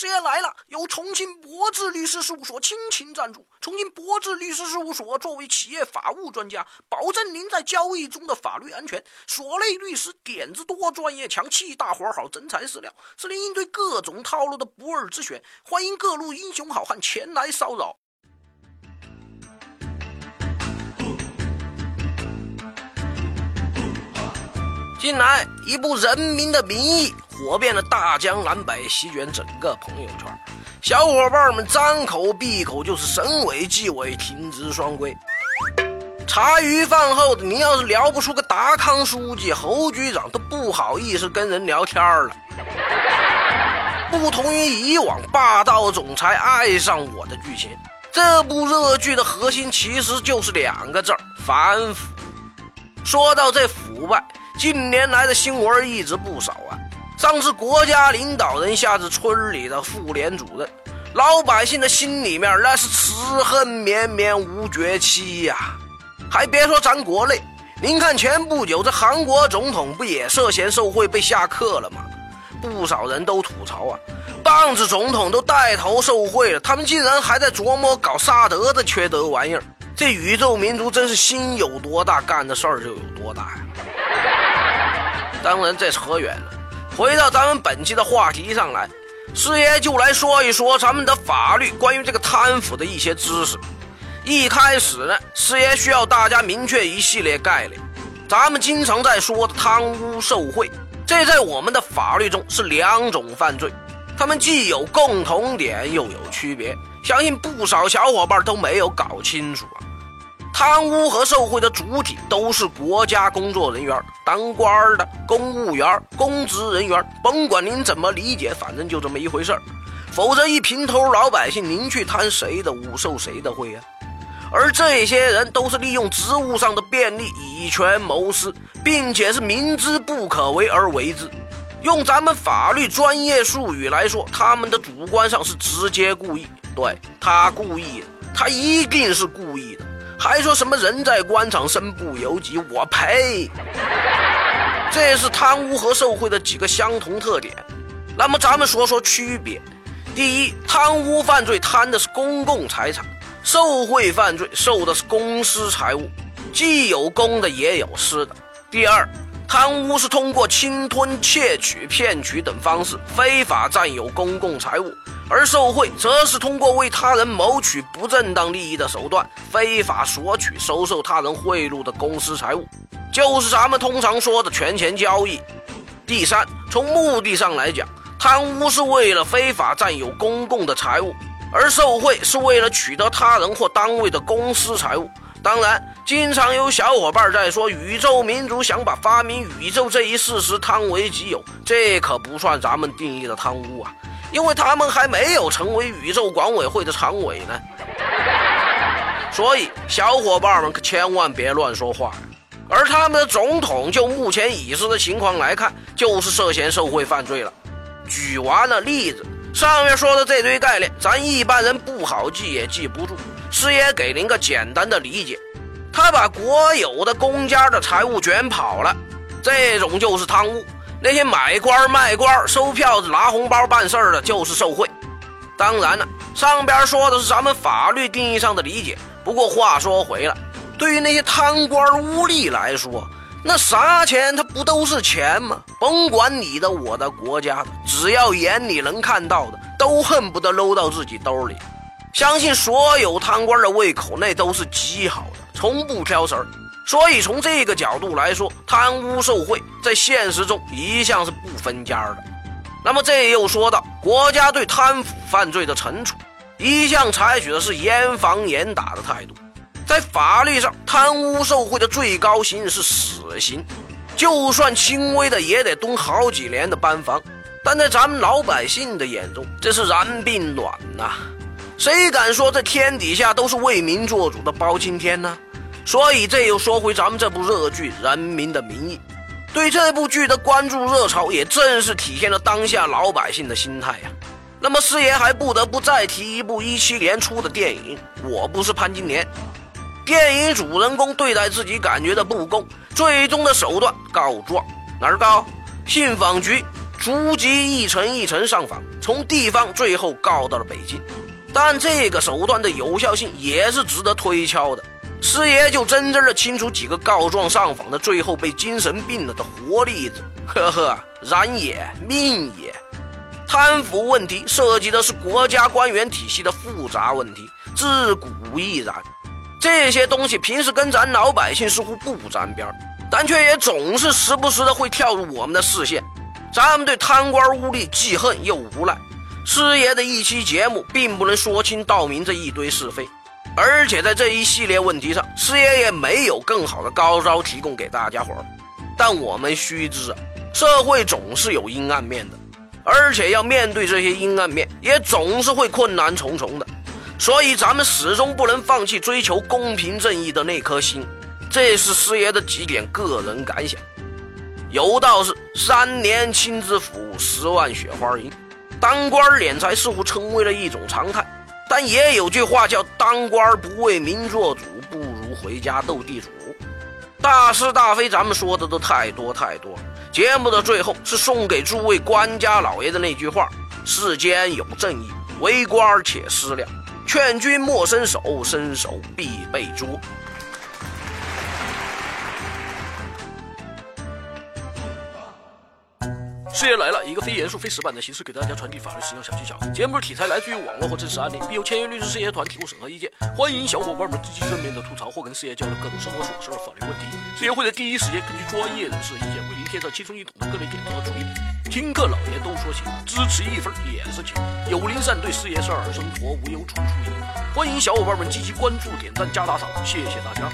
时间来了，由重庆博智律师事务所倾情赞助。重庆博智律师事务所作为企业法务专家，保证您在交易中的法律安全。所内律师点子多，专业强，气大活好，真材实料，是您应对各种套路的不二之选。欢迎各路英雄好汉前来骚扰。近来，一部《人民的名义》火遍了大江南北，席卷整个朋友圈。小伙伴们张口闭口就是省委纪委停职双规。茶余饭后的，你要是聊不出个达康书记、侯局长，都不好意思跟人聊天了。不同于以往霸道总裁爱上我的剧情，这部热剧的核心其实就是两个字儿：反腐。说到这腐败。近年来的新闻一直不少啊，上至国家领导人，下至村里的妇联主任，老百姓的心里面那是痴恨绵绵无绝期呀。还别说咱国内，您看前不久这韩国总统不也涉嫌受贿被下课了吗？不少人都吐槽啊，棒子总统都带头受贿了，他们竟然还在琢磨搞萨德的缺德玩意儿。这宇宙民族真是心有多大，干的事儿就有多大呀。当然，这扯远了。回到咱们本期的话题上来，师爷就来说一说咱们的法律关于这个贪腐的一些知识。一开始呢，师爷需要大家明确一系列概念。咱们经常在说贪污受贿，这在我们的法律中是两种犯罪，他们既有共同点，又有区别。相信不少小伙伴都没有搞清楚啊。贪污和受贿的主体都是国家工作人员，当官的、公务员、公职人员，甭管您怎么理解，反正就这么一回事儿。否则，一平头老百姓，您去贪谁的污、受谁的贿啊？而这些人都是利用职务上的便利，以权谋私，并且是明知不可为而为之。用咱们法律专业术语来说，他们的主观上是直接故意。对他故意，他一定是故意的。还说什么人在官场身不由己？我呸！这是贪污和受贿的几个相同特点。那么咱们说说区别：第一，贪污犯罪贪的是公共财产；受贿犯罪受的是公私财物，既有公的也有私的。第二，贪污是通过侵吞、窃取、骗取等方式非法占有公共财物。而受贿则是通过为他人谋取不正当利益的手段，非法索取、收受他人贿赂的公私财物，就是咱们通常说的权钱交易。第三，从目的上来讲，贪污是为了非法占有公共的财物，而受贿是为了取得他人或单位的公私财物。当然，经常有小伙伴在说宇宙民族想把发明宇宙这一事实贪为己有，这可不算咱们定义的贪污啊。因为他们还没有成为宇宙管委会的常委呢，所以小伙伴们可千万别乱说话。而他们的总统，就目前已知的情况来看，就是涉嫌受贿犯罪了。举完了例子，上面说的这堆概念，咱一般人不好记也记不住。师爷给您个简单的理解：他把国有的公家的财物卷跑了，这种就是贪污。那些买官卖官、收票子、拿红包办事儿的，就是受贿。当然了，上边说的是咱们法律定义上的理解。不过话说回来，对于那些贪官污吏来说，那啥钱他不都是钱吗？甭管你的、我的、国家的，只要眼里能看到的，都恨不得搂到自己兜里。相信所有贪官的胃口那都是极好的，从不挑食儿。所以从这个角度来说，贪污受贿在现实中一向是不分家的。那么这又说到国家对贪腐犯罪的惩处，一向采取的是严防严打的态度。在法律上，贪污受贿的最高刑是死刑，就算轻微的也得蹲好几年的班房。但在咱们老百姓的眼中，这是燃并卵呐！谁敢说这天底下都是为民做主的包青天呢？所以，这又说回咱们这部热剧《人民的名义》，对这部剧的关注热潮，也正是体现了当下老百姓的心态呀。那么，师爷还不得不再提一部一七年出的电影《我不是潘金莲》。电影主人公对待自己感觉的不公，最终的手段告状，哪儿告？信访局逐级一层一层上访，从地方最后告到了北京。但这个手段的有效性也是值得推敲的。师爷就真真的清楚几个告状上访的，最后被精神病了的活例子。呵呵，然也，命也。贪腐问题涉及的是国家官员体系的复杂问题，自古亦然。这些东西平时跟咱老百姓似乎不沾边，但却也总是时不时的会跳入我们的视线。咱们对贪官污吏既恨又无奈。师爷的一期节目并不能说清道明这一堆是非。而且在这一系列问题上，师爷也没有更好的高招提供给大家伙儿。但我们须知啊，社会总是有阴暗面的，而且要面对这些阴暗面，也总是会困难重重的。所以咱们始终不能放弃追求公平正义的那颗心。这是师爷的几点个人感想。有道是“三年清知府，十万雪花银”，当官敛财似乎成为了一种常态。但也有句话叫“当官不为民做主，不如回家斗地主”。大是大非，咱们说的都太多太多。节目的最后是送给诸位官家老爷的那句话：“世间有正义，为官且思量，劝君莫伸手，伸手必被捉。”师爷来了，一个非严肃、非死板的形式给大家传递法律实用小技巧。节目题材来自于网络或真实案例，并由签约律师师爷团提供审核意见。欢迎小伙伴们积极正面的吐槽或跟师爷交流各种生活琐事、法律问题。师爷会在第一时间根据专业人士的意见，为您贴上轻松易懂的各类点子和主意。听课老爷都说行，支持一分也是情。有灵善对师爷是儿生活无忧处处赢。欢迎小伙伴们积极关注、点赞、加打赏，谢谢大家。